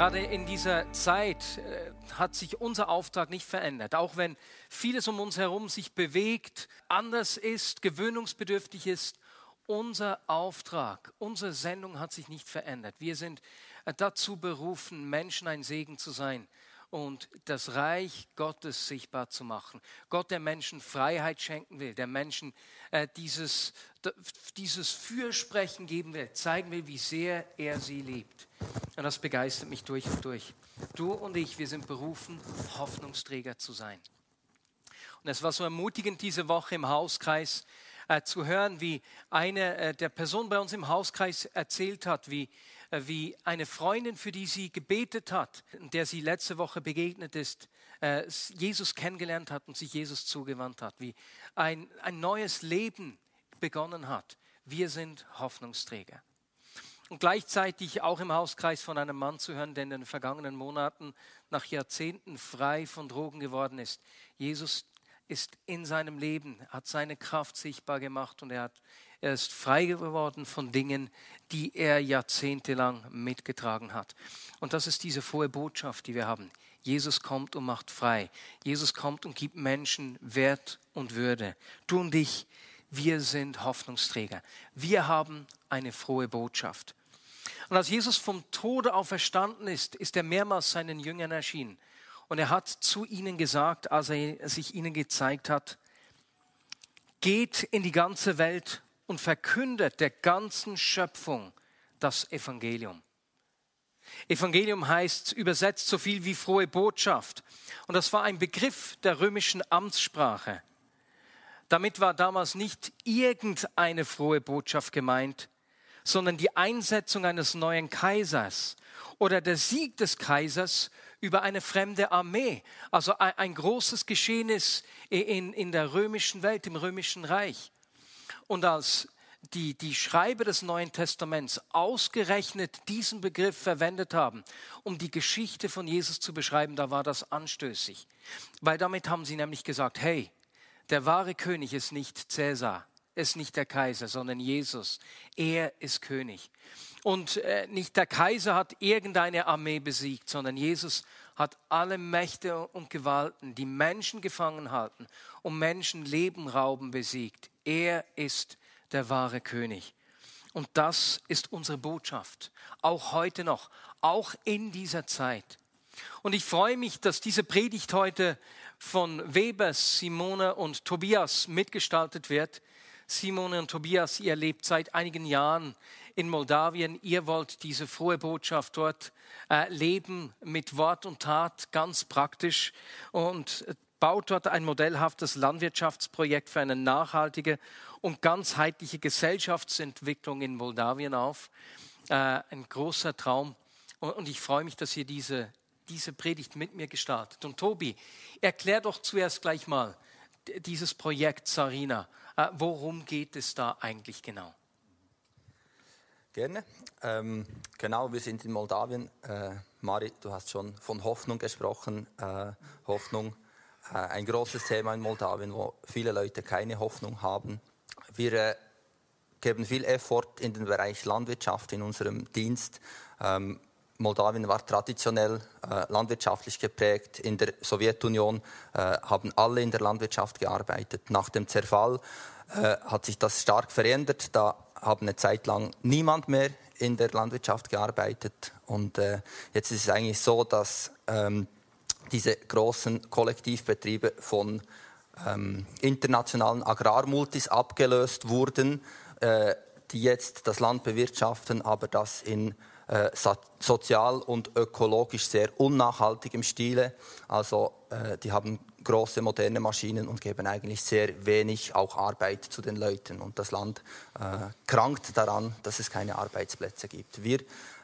Gerade in dieser Zeit äh, hat sich unser Auftrag nicht verändert. Auch wenn vieles um uns herum sich bewegt, anders ist, gewöhnungsbedürftig ist, unser Auftrag, unsere Sendung hat sich nicht verändert. Wir sind äh, dazu berufen, Menschen ein Segen zu sein und das Reich Gottes sichtbar zu machen. Gott, der Menschen Freiheit schenken will, der Menschen äh, dieses, dieses Fürsprechen geben will, zeigen will, wie sehr er sie liebt. Und das begeistert mich durch und durch. Du und ich, wir sind berufen, Hoffnungsträger zu sein. Und es war so ermutigend diese Woche im Hauskreis äh, zu hören, wie eine äh, der Personen bei uns im Hauskreis erzählt hat, wie, wie eine Freundin, für die sie gebetet hat, der sie letzte Woche begegnet ist, äh, Jesus kennengelernt hat und sich Jesus zugewandt hat, wie ein, ein neues Leben begonnen hat. Wir sind Hoffnungsträger. Und gleichzeitig auch im Hauskreis von einem Mann zu hören, der in den vergangenen Monaten nach Jahrzehnten frei von Drogen geworden ist. Jesus ist in seinem Leben, hat seine Kraft sichtbar gemacht und er, hat, er ist frei geworden von Dingen, die er jahrzehntelang mitgetragen hat. Und das ist diese frohe Botschaft, die wir haben. Jesus kommt und macht frei. Jesus kommt und gibt Menschen Wert und Würde. Du und ich, wir sind Hoffnungsträger. Wir haben eine frohe Botschaft. Und als Jesus vom Tode auferstanden ist, ist er mehrmals seinen Jüngern erschienen. Und er hat zu ihnen gesagt, als er sich ihnen gezeigt hat, geht in die ganze Welt und verkündet der ganzen Schöpfung das Evangelium. Evangelium heißt übersetzt so viel wie frohe Botschaft. Und das war ein Begriff der römischen Amtssprache. Damit war damals nicht irgendeine frohe Botschaft gemeint, sondern die Einsetzung eines neuen Kaisers oder der Sieg des Kaisers über eine fremde Armee. Also ein, großes Geschehnis in, in der römischen Welt, im römischen Reich. Und als die, die Schreiber des Neuen Testaments ausgerechnet diesen Begriff verwendet haben, um die Geschichte von Jesus zu beschreiben, da war das anstößig. Weil damit haben sie nämlich gesagt, hey, der wahre König ist nicht Cäsar, ist nicht der Kaiser, sondern Jesus. Er ist König. Und äh, nicht der Kaiser hat irgendeine Armee besiegt, sondern Jesus hat alle Mächte und Gewalten, die Menschen gefangen halten und Menschen Leben rauben, besiegt. Er ist der wahre König. Und das ist unsere Botschaft, auch heute noch, auch in dieser Zeit. Und ich freue mich, dass diese Predigt heute von Weber, Simone und Tobias mitgestaltet wird. Simone und Tobias, ihr lebt seit einigen Jahren in Moldawien. Ihr wollt diese frohe Botschaft dort äh, leben mit Wort und Tat, ganz praktisch und baut dort ein modellhaftes Landwirtschaftsprojekt für eine nachhaltige und ganzheitliche Gesellschaftsentwicklung in Moldawien auf. Äh, ein großer Traum. Und, und ich freue mich, dass ihr diese, diese Predigt mit mir gestartet. Und Tobi, erklär doch zuerst gleich mal dieses Projekt Sarina. Äh, worum geht es da eigentlich genau? Gerne. Ähm, genau, wir sind in Moldawien. Äh, Mari, du hast schon von Hoffnung gesprochen. Äh, Hoffnung, ein großes Thema in Moldawien, wo viele Leute keine Hoffnung haben. Wir äh, geben viel Effort in den Bereich Landwirtschaft in unserem Dienst. Ähm, Moldawien war traditionell äh, landwirtschaftlich geprägt. In der Sowjetunion äh, haben alle in der Landwirtschaft gearbeitet. Nach dem Zerfall äh, hat sich das stark verändert. Da haben eine Zeit lang niemand mehr in der Landwirtschaft gearbeitet. Und äh, jetzt ist es eigentlich so, dass ähm, diese großen Kollektivbetriebe von ähm, internationalen Agrarmultis abgelöst wurden, äh, die jetzt das Land bewirtschaften, aber das in äh, sozial und ökologisch sehr unnachhaltigem Stile. Also äh, die haben große moderne Maschinen und geben eigentlich sehr wenig auch Arbeit zu den Leuten. Und das Land äh, krankt daran, dass es keine Arbeitsplätze gibt. Wir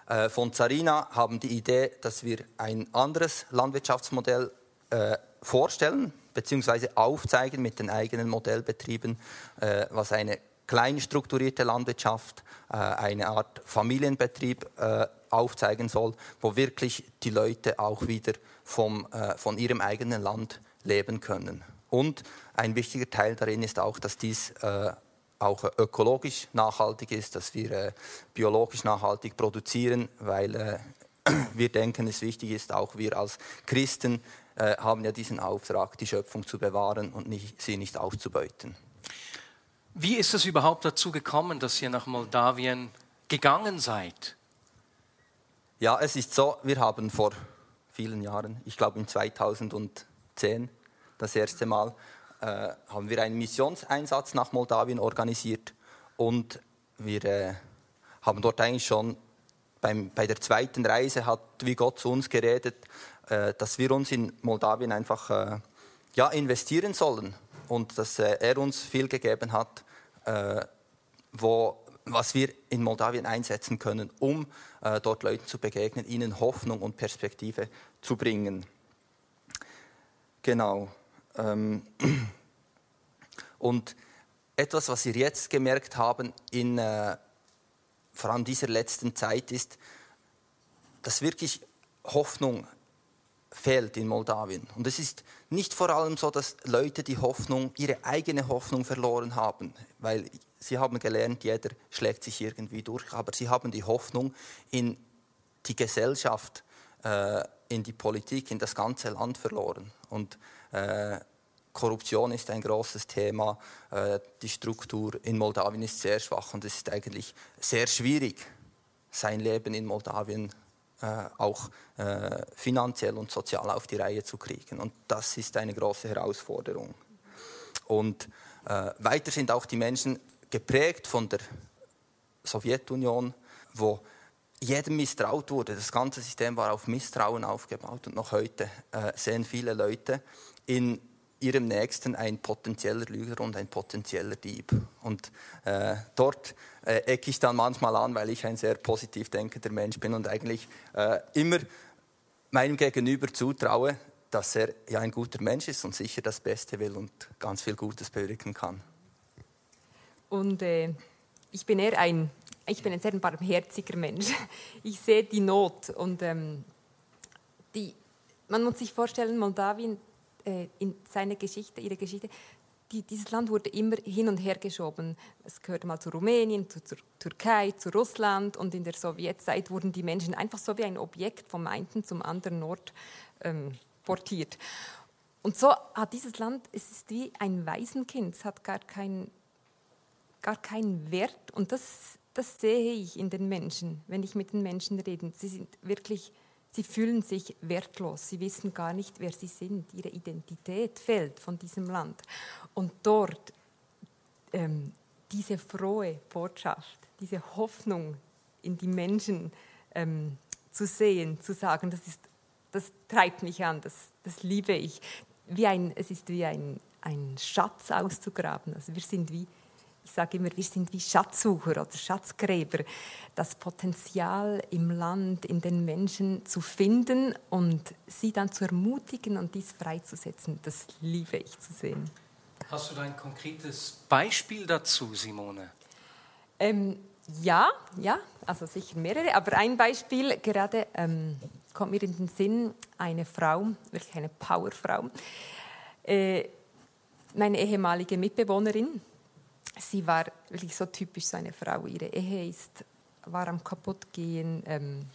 äh, von Zarina haben die Idee, dass wir ein anderes Landwirtschaftsmodell äh, vorstellen bzw. aufzeigen mit den eigenen Modellbetrieben, äh, was eine klein strukturierte Landwirtschaft, äh, eine Art Familienbetrieb äh, aufzeigen soll, wo wirklich die Leute auch wieder vom, von ihrem eigenen Land leben können. Und ein wichtiger Teil darin ist auch, dass dies auch ökologisch nachhaltig ist, dass wir äh, biologisch nachhaltig produzieren, weil äh, wir denken, es wichtig ist, auch wir als Christen äh, haben ja diesen Auftrag, die Schöpfung zu bewahren und nicht, sie nicht auszubeuten. Wie ist es überhaupt dazu gekommen, dass ihr nach Moldawien gegangen seid? Ja, es ist so, wir haben vor vielen Jahren, ich glaube in 2010 das erste Mal, äh, haben wir einen Missionseinsatz nach Moldawien organisiert und wir äh, haben dort eigentlich schon beim, bei der zweiten Reise hat wie Gott zu uns geredet, äh, dass wir uns in Moldawien einfach äh, ja, investieren sollen und dass äh, er uns viel gegeben hat, wo, was wir in Moldawien einsetzen können, um dort Leuten zu begegnen, ihnen Hoffnung und Perspektive zu bringen. Genau. Ähm, und etwas, was wir jetzt gemerkt haben, in äh, vor allem dieser letzten Zeit, ist, dass wirklich Hoffnung fehlt in Moldawien. Und es ist nicht vor allem so, dass Leute die Hoffnung, ihre eigene Hoffnung verloren haben, weil sie haben gelernt, jeder schlägt sich irgendwie durch, aber sie haben die Hoffnung in die Gesellschaft, äh, in die Politik, in das ganze Land verloren. Und äh, Korruption ist ein großes Thema. Äh, die Struktur in Moldawien ist sehr schwach und es ist eigentlich sehr schwierig, sein Leben in Moldawien äh, auch finanziell und sozial auf die Reihe zu kriegen. Und das ist eine große Herausforderung. Und weiter sind auch die Menschen geprägt von der Sowjetunion, wo jedem misstraut wurde. Das ganze System war auf Misstrauen aufgebaut und noch heute sehen viele Leute in ihrem Nächsten ein potenzieller Lüger und ein potenzieller Dieb. Und äh, dort äh, ecke ich dann manchmal an, weil ich ein sehr positiv denkender Mensch bin und eigentlich äh, immer meinem Gegenüber zutraue, dass er ja ein guter Mensch ist und sicher das Beste will und ganz viel Gutes bewirken kann. Und äh, ich bin eher ein, ich bin ein sehr barmherziger Mensch. Ich sehe die Not und ähm, die, man muss sich vorstellen, Moldawien äh, in seiner Geschichte, ihre Geschichte, die, dieses Land wurde immer hin und her geschoben. Es gehörte mal zu Rumänien, zu, zur Türkei, zu Russland und in der Sowjetzeit wurden die Menschen einfach so wie ein Objekt vom einen zum anderen Ort ähm, portiert. Und so hat dieses Land, es ist wie ein Waisenkind, es hat gar, kein, gar keinen Wert und das, das sehe ich in den Menschen, wenn ich mit den Menschen rede. Sie sind wirklich Sie fühlen sich wertlos, sie wissen gar nicht, wer sie sind, ihre Identität fällt von diesem Land. Und dort ähm, diese frohe Botschaft, diese Hoffnung in die Menschen ähm, zu sehen, zu sagen, das, ist, das treibt mich an, das, das liebe ich. Wie ein, es ist wie ein, ein Schatz auszugraben. Also wir sind wie ich sage immer, wir sind wie Schatzsucher oder Schatzgräber, das Potenzial im Land, in den Menschen zu finden und sie dann zu ermutigen und dies freizusetzen. Das liebe ich zu sehen. Hast du da ein konkretes Beispiel dazu, Simone? Ähm, ja, ja, also sicher mehrere, aber ein Beispiel gerade ähm, kommt mir in den Sinn, eine Frau, wirklich eine Powerfrau, äh, meine ehemalige Mitbewohnerin, sie war wirklich so typisch so eine Frau. Ihre Ehe ist, war am kaputtgehen. Ähm,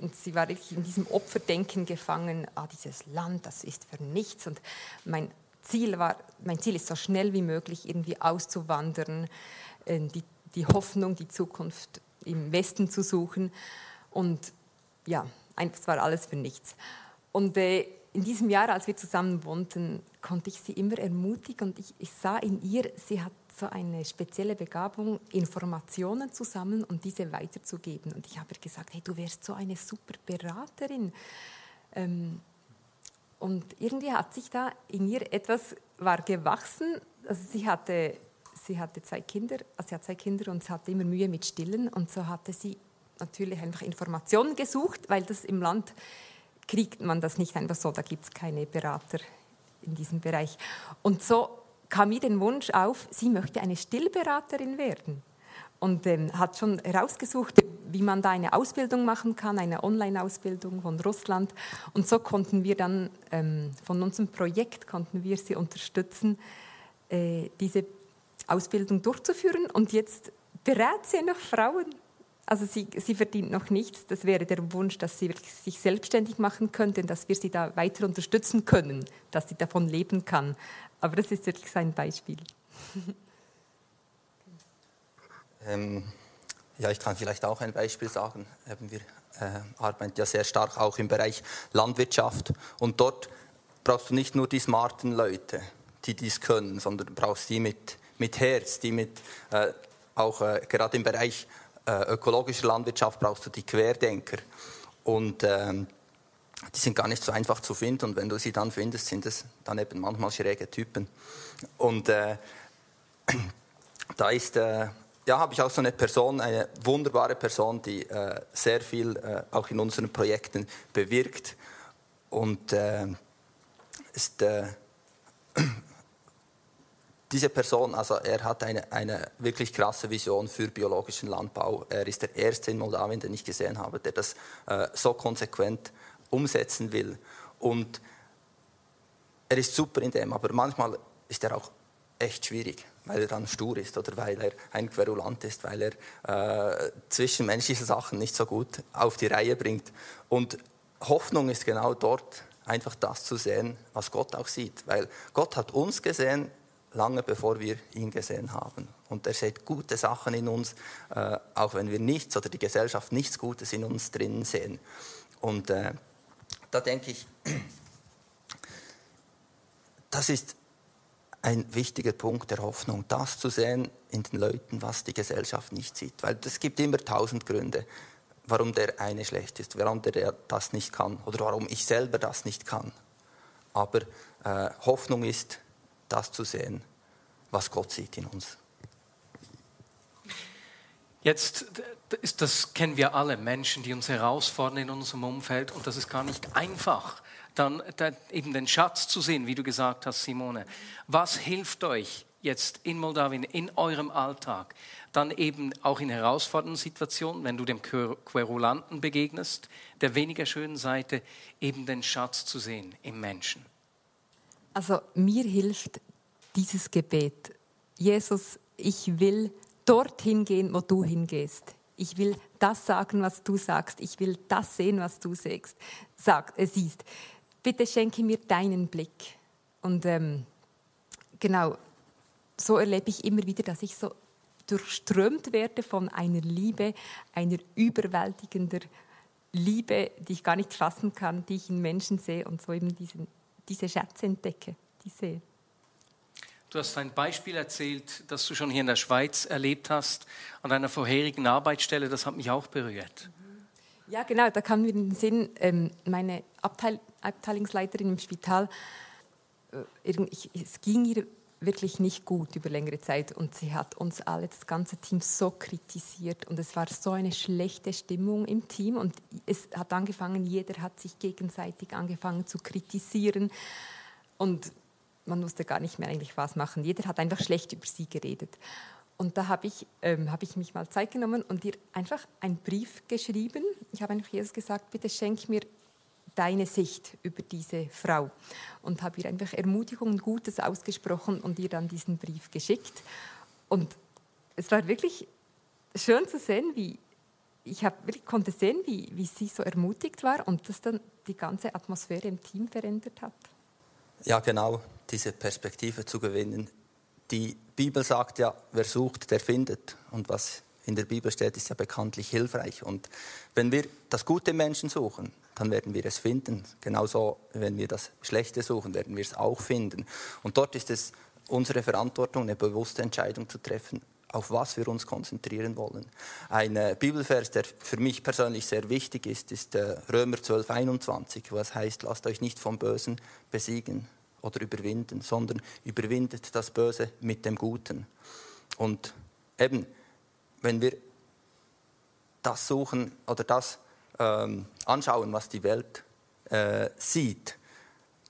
und sie war wirklich in diesem Opferdenken gefangen. Ah, dieses Land, das ist für nichts. Und mein Ziel war, mein Ziel ist so schnell wie möglich irgendwie auszuwandern, äh, die, die Hoffnung, die Zukunft im Westen zu suchen. Und ja, es war alles für nichts. Und äh, in diesem Jahr, als wir zusammen wohnten, konnte ich sie immer ermutigen und ich, ich sah in ihr, sie hat so eine spezielle Begabung, Informationen zu sammeln und diese weiterzugeben. Und ich habe gesagt, hey, du wärst so eine super Beraterin. Ähm, und irgendwie hat sich da in ihr etwas war gewachsen. Also sie hatte, sie hatte zwei Kinder, also sie hat zwei Kinder und sie hatte immer Mühe mit Stillen und so hatte sie natürlich einfach Informationen gesucht, weil das im Land kriegt man das nicht einfach so, da gibt es keine Berater in diesem Bereich. Und so kam mir den Wunsch auf, sie möchte eine Stillberaterin werden und ähm, hat schon herausgesucht, wie man da eine Ausbildung machen kann, eine Online-Ausbildung von Russland. Und so konnten wir dann ähm, von unserem Projekt konnten wir sie unterstützen, äh, diese Ausbildung durchzuführen. Und jetzt berät sie noch Frauen. Also sie, sie verdient noch nichts. Das wäre der Wunsch, dass sie sich selbstständig machen könnte dass wir sie da weiter unterstützen können, dass sie davon leben kann. Aber das ist wirklich sein Beispiel. Ähm, ja, ich kann vielleicht auch ein Beispiel sagen. wir äh, arbeiten ja sehr stark auch im Bereich Landwirtschaft und dort brauchst du nicht nur die smarten Leute, die dies können, sondern brauchst die mit, mit Herz, die mit, äh, auch äh, gerade im Bereich äh, ökologischer Landwirtschaft brauchst du die Querdenker. Und ähm, die sind gar nicht so einfach zu finden und wenn du sie dann findest, sind es dann eben manchmal schräge Typen. Und äh, da ist äh, ja, habe ich auch so eine Person, eine wunderbare Person, die äh, sehr viel äh, auch in unseren Projekten bewirkt und äh, ist äh, diese Person, also er hat eine, eine wirklich krasse Vision für biologischen Landbau. Er ist der erste in Moldawien, den ich gesehen habe, der das äh, so konsequent umsetzen will. Und er ist super in dem, aber manchmal ist er auch echt schwierig weil er dann stur ist oder weil er ein Querulant ist, weil er äh, zwischenmenschliche Sachen nicht so gut auf die Reihe bringt. Und Hoffnung ist genau dort, einfach das zu sehen, was Gott auch sieht. Weil Gott hat uns gesehen, lange bevor wir ihn gesehen haben. Und er sieht gute Sachen in uns, äh, auch wenn wir nichts oder die Gesellschaft nichts Gutes in uns drinnen sehen. Und äh, da denke ich, das ist ein wichtiger Punkt der Hoffnung, das zu sehen in den Leuten, was die Gesellschaft nicht sieht. Weil es gibt immer tausend Gründe, warum der eine schlecht ist, warum der das nicht kann oder warum ich selber das nicht kann. Aber äh, Hoffnung ist, das zu sehen, was Gott sieht in uns. Jetzt, das kennen wir alle, Menschen, die uns herausfordern in unserem Umfeld und das ist gar nicht einfach dann, dann eben den Schatz zu sehen, wie du gesagt hast, Simone. Was hilft euch jetzt in Moldawien, in eurem Alltag, dann eben auch in herausfordernden Situationen, wenn du dem Querulanten begegnest, der weniger schönen Seite, eben den Schatz zu sehen im Menschen? Also mir hilft dieses Gebet. Jesus, ich will dorthin gehen, wo du hingehst. Ich will das sagen, was du sagst. Ich will das sehen, was du sagst, sag, äh, siehst bitte schenke mir deinen Blick. Und ähm, genau, so erlebe ich immer wieder, dass ich so durchströmt werde von einer Liebe, einer überwältigender Liebe, die ich gar nicht fassen kann, die ich in Menschen sehe und so eben diesen, diese Schätze entdecke, die sehe. Du hast ein Beispiel erzählt, das du schon hier in der Schweiz erlebt hast, an deiner vorherigen Arbeitsstelle. Das hat mich auch berührt. Ja, genau, da kam mir in den Sinn, ähm, meine Abteil Abteilungsleiterin im Spital, äh, es ging ihr wirklich nicht gut über längere Zeit und sie hat uns alle, das ganze Team, so kritisiert und es war so eine schlechte Stimmung im Team und es hat angefangen, jeder hat sich gegenseitig angefangen zu kritisieren und man wusste gar nicht mehr eigentlich was machen. Jeder hat einfach schlecht über sie geredet. Und da habe ich, ähm, hab ich mich mal Zeit genommen und ihr einfach einen Brief geschrieben. Ich habe einfach Jesus gesagt, bitte schenk mir deine Sicht über diese Frau. Und habe ihr einfach Ermutigung und Gutes ausgesprochen und ihr dann diesen Brief geschickt. Und es war wirklich schön zu sehen, wie ich wirklich konnte sehen, wie, wie sie so ermutigt war und das dann die ganze Atmosphäre im Team verändert hat. Ja, genau, diese Perspektive zu gewinnen. Die Bibel sagt ja, wer sucht, der findet. Und was in der Bibel steht, ist ja bekanntlich hilfreich. Und wenn wir das gute Menschen suchen, dann werden wir es finden. Genauso, wenn wir das Schlechte suchen, werden wir es auch finden. Und dort ist es unsere Verantwortung, eine bewusste Entscheidung zu treffen, auf was wir uns konzentrieren wollen. Ein äh, Bibelvers, der für mich persönlich sehr wichtig ist, ist äh, Römer 12, 21, wo es heißt, lasst euch nicht vom Bösen besiegen oder überwinden, sondern überwindet das Böse mit dem Guten. Und eben, wenn wir das suchen oder das ähm, anschauen, was die Welt äh, sieht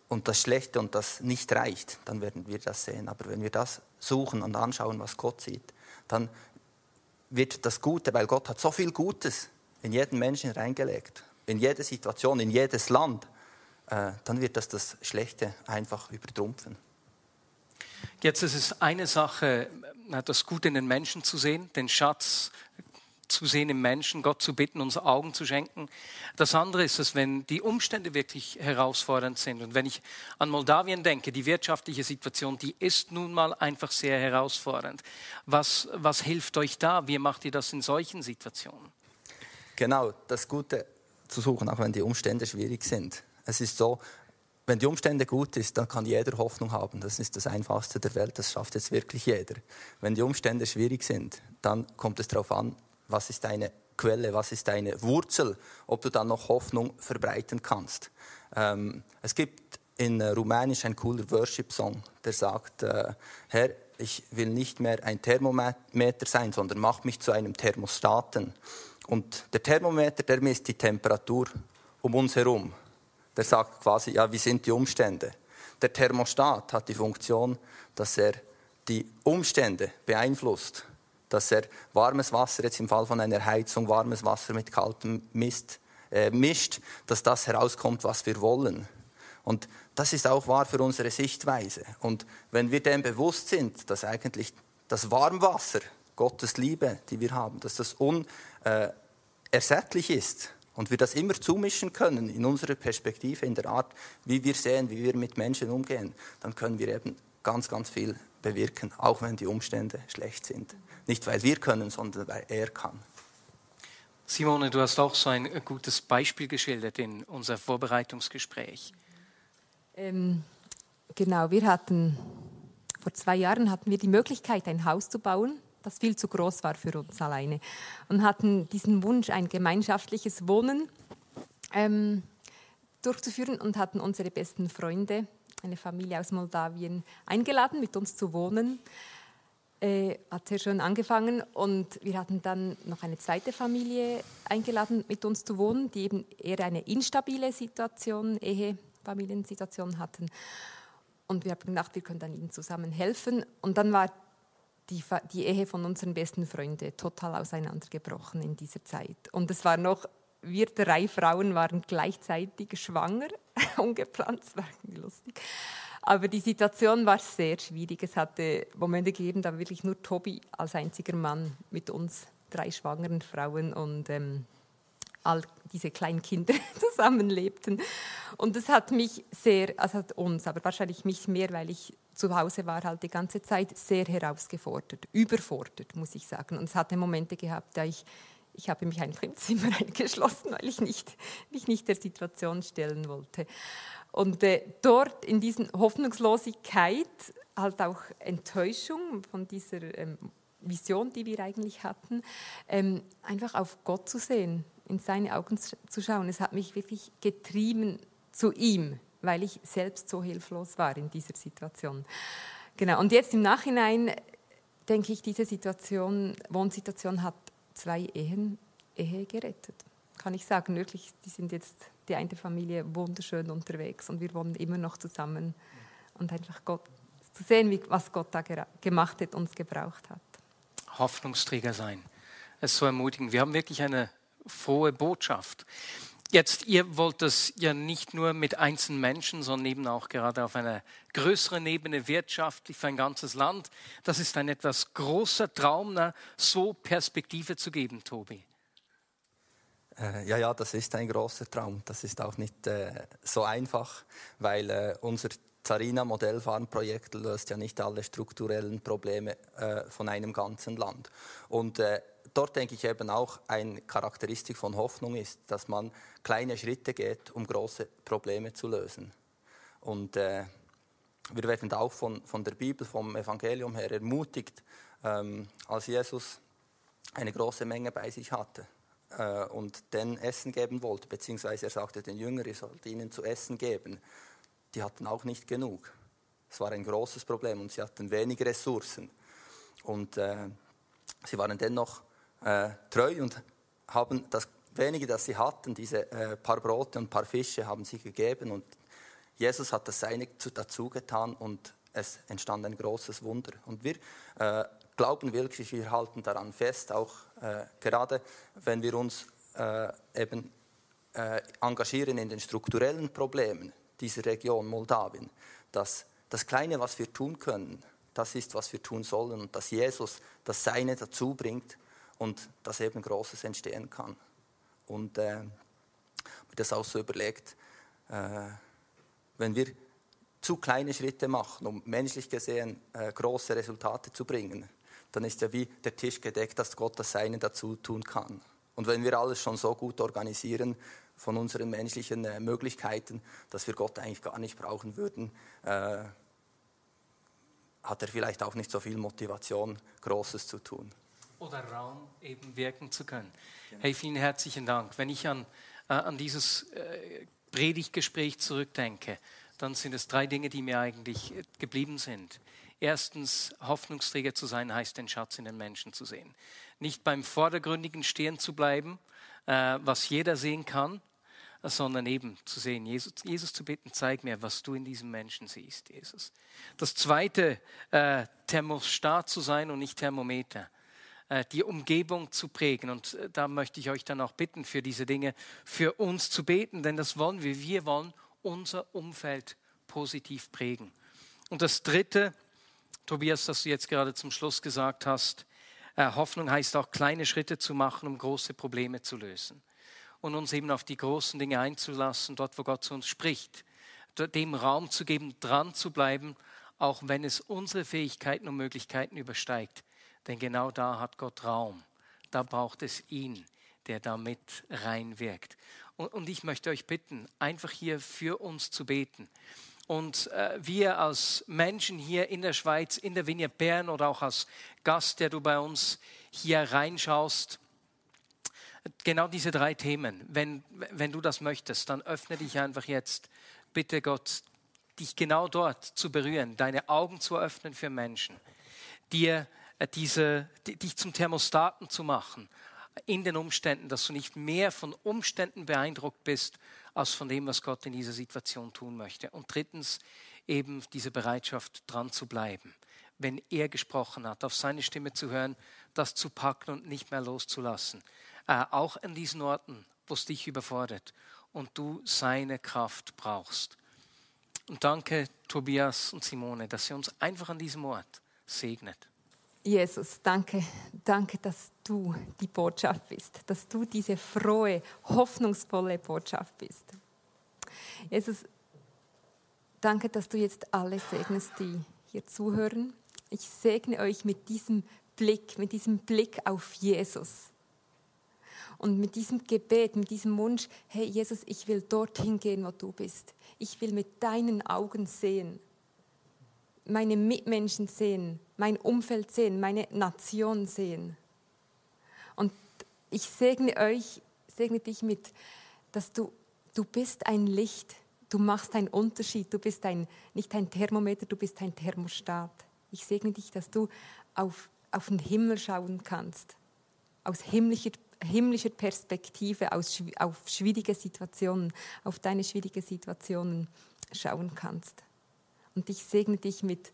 und das Schlechte und das nicht reicht, dann werden wir das sehen. Aber wenn wir das suchen und anschauen, was Gott sieht, dann wird das Gute, weil Gott hat so viel Gutes in jeden Menschen reingelegt, in jede Situation, in jedes Land, äh, dann wird das das Schlechte einfach übertrumpfen. Jetzt ist es eine Sache, das Gute in den Menschen zu sehen, den Schatz zu sehen im Menschen, Gott zu bitten, uns Augen zu schenken. Das andere ist es, wenn die Umstände wirklich herausfordernd sind. Und wenn ich an Moldawien denke, die wirtschaftliche Situation, die ist nun mal einfach sehr herausfordernd. Was, was hilft euch da? Wie macht ihr das in solchen Situationen? Genau, das Gute zu suchen, auch wenn die Umstände schwierig sind. Es ist so, wenn die Umstände gut sind, dann kann jeder Hoffnung haben. Das ist das Einfachste der Welt. Das schafft jetzt wirklich jeder. Wenn die Umstände schwierig sind, dann kommt es darauf an, was ist deine Quelle, was ist deine Wurzel, ob du dann noch Hoffnung verbreiten kannst. Ähm, es gibt in Rumänisch ein cooler Worship-Song, der sagt, äh, Herr, ich will nicht mehr ein Thermometer sein, sondern mach mich zu einem Thermostaten. Und der Thermometer, der misst die Temperatur um uns herum der sagt quasi, ja, wie sind die Umstände? Der Thermostat hat die Funktion, dass er die Umstände beeinflusst, dass er warmes Wasser, jetzt im Fall von einer Heizung, warmes Wasser mit kaltem Mist, äh, mischt, dass das herauskommt, was wir wollen. Und das ist auch wahr für unsere Sichtweise. Und wenn wir dem bewusst sind, dass eigentlich das Warmwasser, Gottes Liebe, die wir haben, dass das unersättlich ist, und wir das immer zumischen können in unserer Perspektive, in der Art, wie wir sehen, wie wir mit Menschen umgehen, dann können wir eben ganz, ganz viel bewirken, auch wenn die Umstände schlecht sind. Nicht weil wir können, sondern weil er kann. Simone, du hast auch so ein gutes Beispiel geschildert in unser Vorbereitungsgespräch. Ähm, genau, wir hatten vor zwei Jahren hatten wir die Möglichkeit, ein Haus zu bauen das viel zu groß war für uns alleine. Und hatten diesen Wunsch, ein gemeinschaftliches Wohnen ähm, durchzuführen und hatten unsere besten Freunde, eine Familie aus Moldawien, eingeladen, mit uns zu wohnen. Äh, hat sehr schön angefangen und wir hatten dann noch eine zweite Familie eingeladen, mit uns zu wohnen, die eben eher eine instabile Situation, Ehe, Familiensituation hatten. Und wir haben gedacht, wir können dann ihnen zusammen helfen. Und dann war die, die Ehe von unseren besten Freunden total auseinandergebrochen in dieser Zeit. Und es war noch, wir drei Frauen waren gleichzeitig schwanger, ungeplant, das war irgendwie lustig. Aber die Situation war sehr schwierig. Es hatte Momente gegeben, da wirklich nur Tobi als einziger Mann mit uns drei schwangeren Frauen und ähm, all diese kleinen Kinder zusammenlebten. Und das hat mich sehr, also hat uns, aber wahrscheinlich mich mehr, weil ich zu Hause war halt die ganze Zeit sehr herausgefordert, überfordert, muss ich sagen. Und es hatte Momente gehabt, da ich, ich habe mich einfach im Zimmer eingeschlossen, weil ich nicht, mich nicht der Situation stellen wollte. Und äh, dort in diesen Hoffnungslosigkeit, halt auch Enttäuschung von dieser ähm, Vision, die wir eigentlich hatten, ähm, einfach auf Gott zu sehen, in seine Augen zu schauen. Es hat mich wirklich getrieben zu ihm, weil ich selbst so hilflos war in dieser Situation. Genau. Und jetzt im Nachhinein denke ich, diese Situation, Wohnsituation hat zwei Ehen, Ehe gerettet. Kann ich sagen, wirklich, die sind jetzt die eine Familie wunderschön unterwegs und wir wohnen immer noch zusammen und einfach Gott zu sehen, wie, was Gott da gemacht hat, uns gebraucht hat. Hoffnungsträger sein. Es ist so ermutigend. Wir haben wirklich eine frohe Botschaft. Jetzt, ihr wollt das ja nicht nur mit einzelnen Menschen, sondern eben auch gerade auf einer größeren Ebene wirtschaftlich für ein ganzes Land. Das ist ein etwas großer Traum, so Perspektive zu geben, Tobi. Äh, ja, ja, das ist ein großer Traum. Das ist auch nicht äh, so einfach, weil äh, unser Zarina Modellfarmprojekt löst ja nicht alle strukturellen Probleme äh, von einem ganzen Land. Und äh, dort denke ich eben auch, eine Charakteristik von Hoffnung ist, dass man kleine Schritte geht, um große Probleme zu lösen. Und äh, wir werden auch von, von der Bibel, vom Evangelium her ermutigt, ähm, als Jesus eine große Menge bei sich hatte äh, und den Essen geben wollte, beziehungsweise er sagte den Jüngern, ihr sollt ihnen zu essen geben. Die hatten auch nicht genug. Es war ein großes Problem und sie hatten wenig Ressourcen. Und äh, sie waren dennoch äh, treu und haben das wenige, das sie hatten, diese äh, paar Brote und paar Fische, haben sie gegeben und Jesus hat das Seine dazu getan und es entstand ein großes Wunder. Und wir äh, glauben wirklich, wir halten daran fest, auch äh, gerade wenn wir uns äh, eben äh, engagieren in den strukturellen Problemen dieser Region Moldawien, dass das Kleine, was wir tun können, das ist, was wir tun sollen und dass Jesus das Seine dazu bringt und dass eben Großes entstehen kann. Und äh, das auch so überlegt, äh, wenn wir zu kleine Schritte machen, um menschlich gesehen äh, große Resultate zu bringen, dann ist ja wie der Tisch gedeckt, dass Gott das Seine dazu tun kann. Und wenn wir alles schon so gut organisieren von unseren menschlichen äh, Möglichkeiten, dass wir Gott eigentlich gar nicht brauchen würden, äh, hat er vielleicht auch nicht so viel Motivation, Großes zu tun. Oder Raum eben wirken zu können. Hey, vielen herzlichen Dank. Wenn ich an, äh, an dieses äh, Predigtgespräch zurückdenke, dann sind es drei Dinge, die mir eigentlich äh, geblieben sind. Erstens, Hoffnungsträger zu sein, heißt den Schatz in den Menschen zu sehen. Nicht beim Vordergründigen stehen zu bleiben, äh, was jeder sehen kann, sondern eben zu sehen, Jesus, Jesus, zu bitten, zeig mir, was du in diesem Menschen siehst, Jesus. Das zweite, äh, Thermostat zu sein und nicht Thermometer. Äh, die Umgebung zu prägen. Und äh, da möchte ich euch dann auch bitten, für diese Dinge für uns zu beten, denn das wollen wir. Wir wollen unser Umfeld positiv prägen. Und das dritte, Tobias, das du jetzt gerade zum Schluss gesagt hast, äh, Hoffnung heißt auch kleine Schritte zu machen, um große Probleme zu lösen. Und uns eben auf die großen Dinge einzulassen, dort, wo Gott zu uns spricht. Dem Raum zu geben, dran zu bleiben, auch wenn es unsere Fähigkeiten und Möglichkeiten übersteigt. Denn genau da hat Gott Raum. Da braucht es ihn, der da mit reinwirkt. Und, und ich möchte euch bitten, einfach hier für uns zu beten. Und äh, wir als Menschen hier in der Schweiz, in der Vignette Bern oder auch als Gast, der du bei uns hier reinschaust, genau diese drei Themen. Wenn, wenn du das möchtest, dann öffne dich einfach jetzt. Bitte Gott, dich genau dort zu berühren, deine Augen zu öffnen für Menschen, dir äh, diese, dich zum Thermostaten zu machen in den Umständen, dass du nicht mehr von Umständen beeindruckt bist, als von dem, was Gott in dieser Situation tun möchte. Und drittens eben diese Bereitschaft, dran zu bleiben, wenn er gesprochen hat, auf seine Stimme zu hören, das zu packen und nicht mehr loszulassen. Äh, auch an diesen Orten, wo es dich überfordert und du seine Kraft brauchst. Und danke, Tobias und Simone, dass ihr uns einfach an diesem Ort segnet. Jesus, danke, danke, dass du die Botschaft bist, dass du diese frohe, hoffnungsvolle Botschaft bist. Jesus, danke, dass du jetzt alle segnest, die hier zuhören. Ich segne euch mit diesem Blick, mit diesem Blick auf Jesus. Und mit diesem Gebet, mit diesem Wunsch, hey Jesus, ich will dorthin gehen, wo du bist. Ich will mit deinen Augen sehen meine Mitmenschen sehen, mein Umfeld sehen, meine Nation sehen. Und ich segne euch, segne dich mit, dass du, du bist ein Licht, du machst einen Unterschied, du bist ein, nicht ein Thermometer, du bist ein Thermostat. Ich segne dich, dass du auf, auf den Himmel schauen kannst, aus himmlischer, himmlischer Perspektive, aus, auf schwierige Situationen, auf deine schwierigen Situationen schauen kannst. Und ich segne dich mit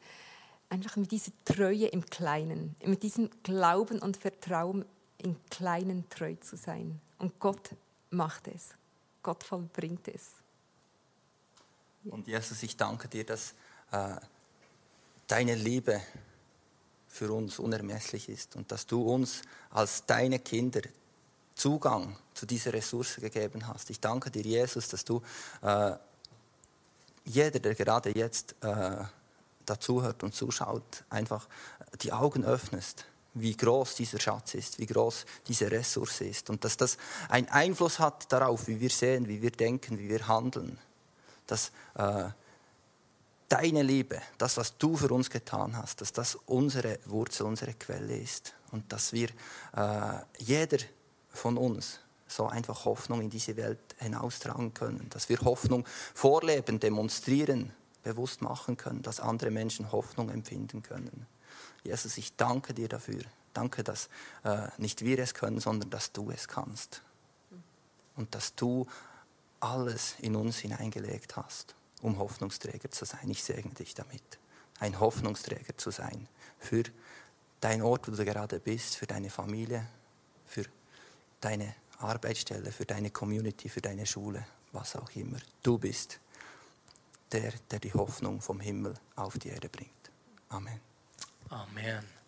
einfach mit dieser Treue im Kleinen, mit diesem Glauben und Vertrauen im Kleinen treu zu sein. Und Gott macht es. Gott vollbringt es. Und Jesus, ich danke dir, dass äh, deine Liebe für uns unermesslich ist und dass du uns als deine Kinder Zugang zu dieser Ressource gegeben hast. Ich danke dir, Jesus, dass du äh, jeder, der gerade jetzt äh, dazuhört und zuschaut, einfach die Augen öffnest, wie groß dieser Schatz ist, wie groß diese Ressource ist und dass das einen Einfluss hat darauf, wie wir sehen, wie wir denken, wie wir handeln. Dass äh, deine Liebe, das, was du für uns getan hast, dass das unsere Wurzel, unsere Quelle ist und dass wir, äh, jeder von uns, so einfach Hoffnung in diese Welt hinaustragen können, dass wir Hoffnung vorleben, demonstrieren, bewusst machen können, dass andere Menschen Hoffnung empfinden können. Jesus, ich danke dir dafür, Danke, dass äh, nicht wir es können, sondern dass du es kannst. Und dass du alles in uns hineingelegt hast, um Hoffnungsträger zu sein. Ich segne dich damit, ein Hoffnungsträger zu sein für dein Ort, wo du gerade bist, für deine Familie, für deine Arbeitsstelle, für deine Community, für deine Schule, was auch immer. Du bist der, der die Hoffnung vom Himmel auf die Erde bringt. Amen. Amen.